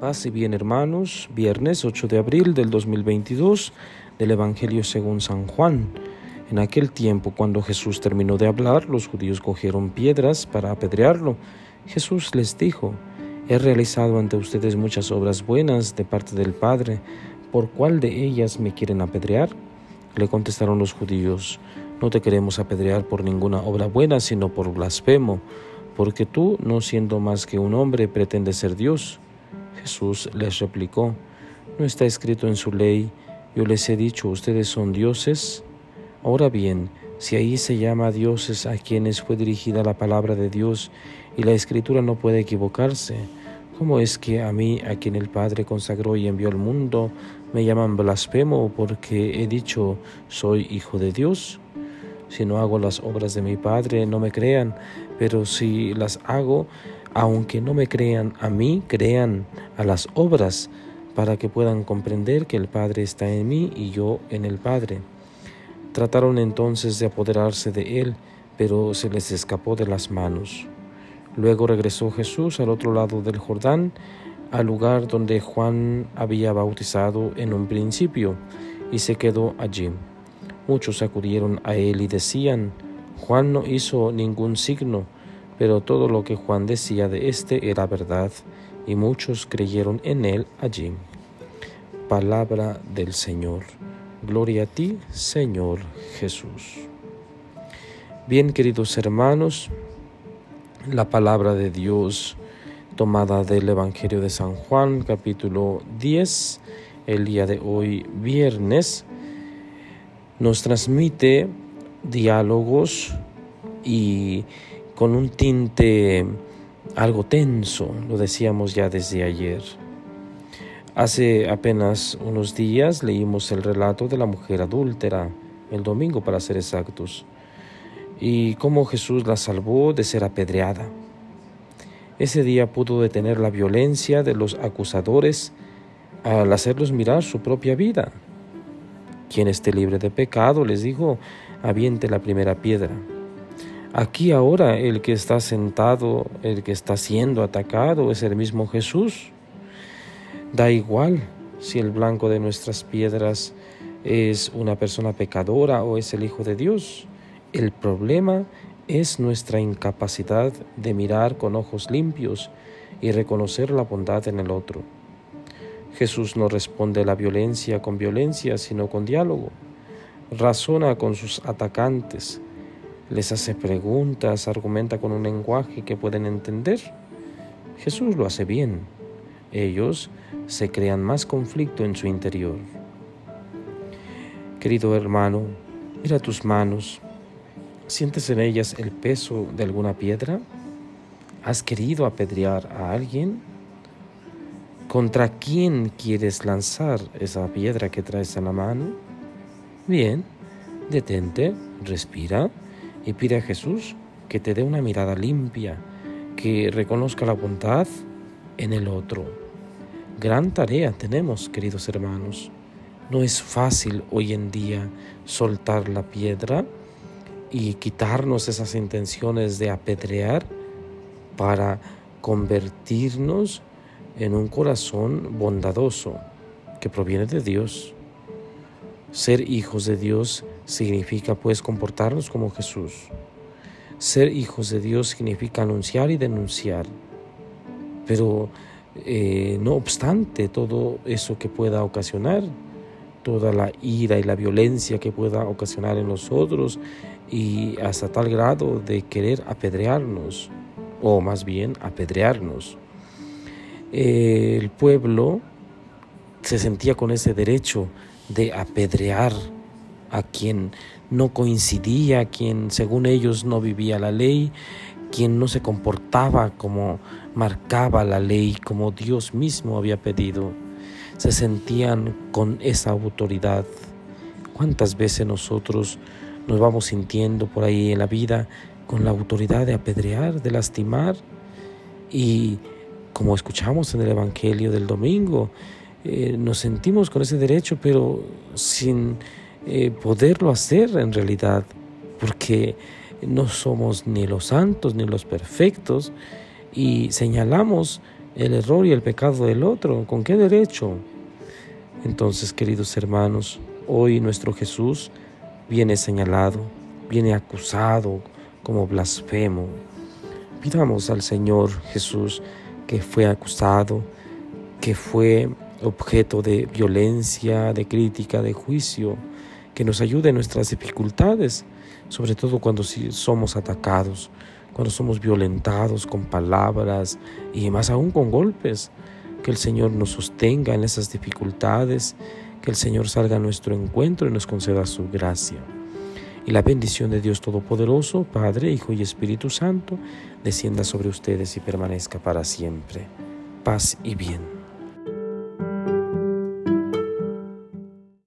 Paz y bien hermanos, viernes 8 de abril del 2022 del Evangelio según San Juan. En aquel tiempo, cuando Jesús terminó de hablar, los judíos cogieron piedras para apedrearlo. Jesús les dijo, He realizado ante ustedes muchas obras buenas de parte del Padre, ¿por cuál de ellas me quieren apedrear? Le contestaron los judíos, No te queremos apedrear por ninguna obra buena, sino por blasfemo, porque tú, no siendo más que un hombre, pretendes ser Dios. Jesús les replicó, ¿no está escrito en su ley, yo les he dicho, ustedes son dioses? Ahora bien, si ahí se llama dioses a quienes fue dirigida la palabra de Dios y la escritura no puede equivocarse, ¿cómo es que a mí, a quien el Padre consagró y envió al mundo, me llaman blasfemo porque he dicho soy hijo de Dios? Si no hago las obras de mi Padre, no me crean, pero si las hago, aunque no me crean a mí, crean a las obras, para que puedan comprender que el Padre está en mí y yo en el Padre. Trataron entonces de apoderarse de él, pero se les escapó de las manos. Luego regresó Jesús al otro lado del Jordán, al lugar donde Juan había bautizado en un principio, y se quedó allí. Muchos acudieron a él y decían, Juan no hizo ningún signo, pero todo lo que Juan decía de éste era verdad, y muchos creyeron en él allí. Palabra del Señor. Gloria a ti, Señor Jesús. Bien, queridos hermanos, la palabra de Dios tomada del Evangelio de San Juan, capítulo 10, el día de hoy, viernes, nos transmite diálogos y con un tinte algo tenso, lo decíamos ya desde ayer. Hace apenas unos días leímos el relato de la mujer adúltera, el domingo para ser exactos, y cómo Jesús la salvó de ser apedreada. Ese día pudo detener la violencia de los acusadores al hacerlos mirar su propia vida. Quien esté libre de pecado, les dijo, aviente la primera piedra. Aquí ahora el que está sentado, el que está siendo atacado es el mismo Jesús. Da igual si el blanco de nuestras piedras es una persona pecadora o es el Hijo de Dios. El problema es nuestra incapacidad de mirar con ojos limpios y reconocer la bondad en el otro. Jesús no responde a la violencia con violencia, sino con diálogo. Razona con sus atacantes, les hace preguntas, argumenta con un lenguaje que pueden entender. Jesús lo hace bien. Ellos se crean más conflicto en su interior. Querido hermano, mira tus manos. ¿Sientes en ellas el peso de alguna piedra? ¿Has querido apedrear a alguien? ¿Contra quién quieres lanzar esa piedra que traes en la mano? Bien, detente, respira y pide a Jesús que te dé una mirada limpia, que reconozca la bondad en el otro. Gran tarea tenemos, queridos hermanos. No es fácil hoy en día soltar la piedra y quitarnos esas intenciones de apedrear para convertirnos en un corazón bondadoso que proviene de Dios. Ser hijos de Dios significa pues comportarnos como Jesús. Ser hijos de Dios significa anunciar y denunciar. Pero eh, no obstante todo eso que pueda ocasionar, toda la ira y la violencia que pueda ocasionar en nosotros y hasta tal grado de querer apedrearnos, o más bien apedrearnos. el pueblo se sentía con ese derecho de apedrear a quien no coincidía, a quien según ellos no vivía la ley, quien no se comportaba como marcaba la ley, como Dios mismo había pedido. Se sentían con esa autoridad. ¿Cuántas veces nosotros nos vamos sintiendo por ahí en la vida con la autoridad de apedrear, de lastimar? Y como escuchamos en el Evangelio del domingo, eh, nos sentimos con ese derecho, pero sin eh, poderlo hacer en realidad, porque no somos ni los santos ni los perfectos y señalamos el error y el pecado del otro. ¿Con qué derecho? Entonces, queridos hermanos, hoy nuestro Jesús viene señalado, viene acusado como blasfemo. Pidamos al Señor Jesús que fue acusado, que fue objeto de violencia, de crítica, de juicio, que nos ayude en nuestras dificultades, sobre todo cuando somos atacados, cuando somos violentados con palabras y más aún con golpes. Que el Señor nos sostenga en esas dificultades, que el Señor salga a nuestro encuentro y nos conceda su gracia. Y la bendición de Dios Todopoderoso, Padre, Hijo y Espíritu Santo, descienda sobre ustedes y permanezca para siempre. Paz y bien.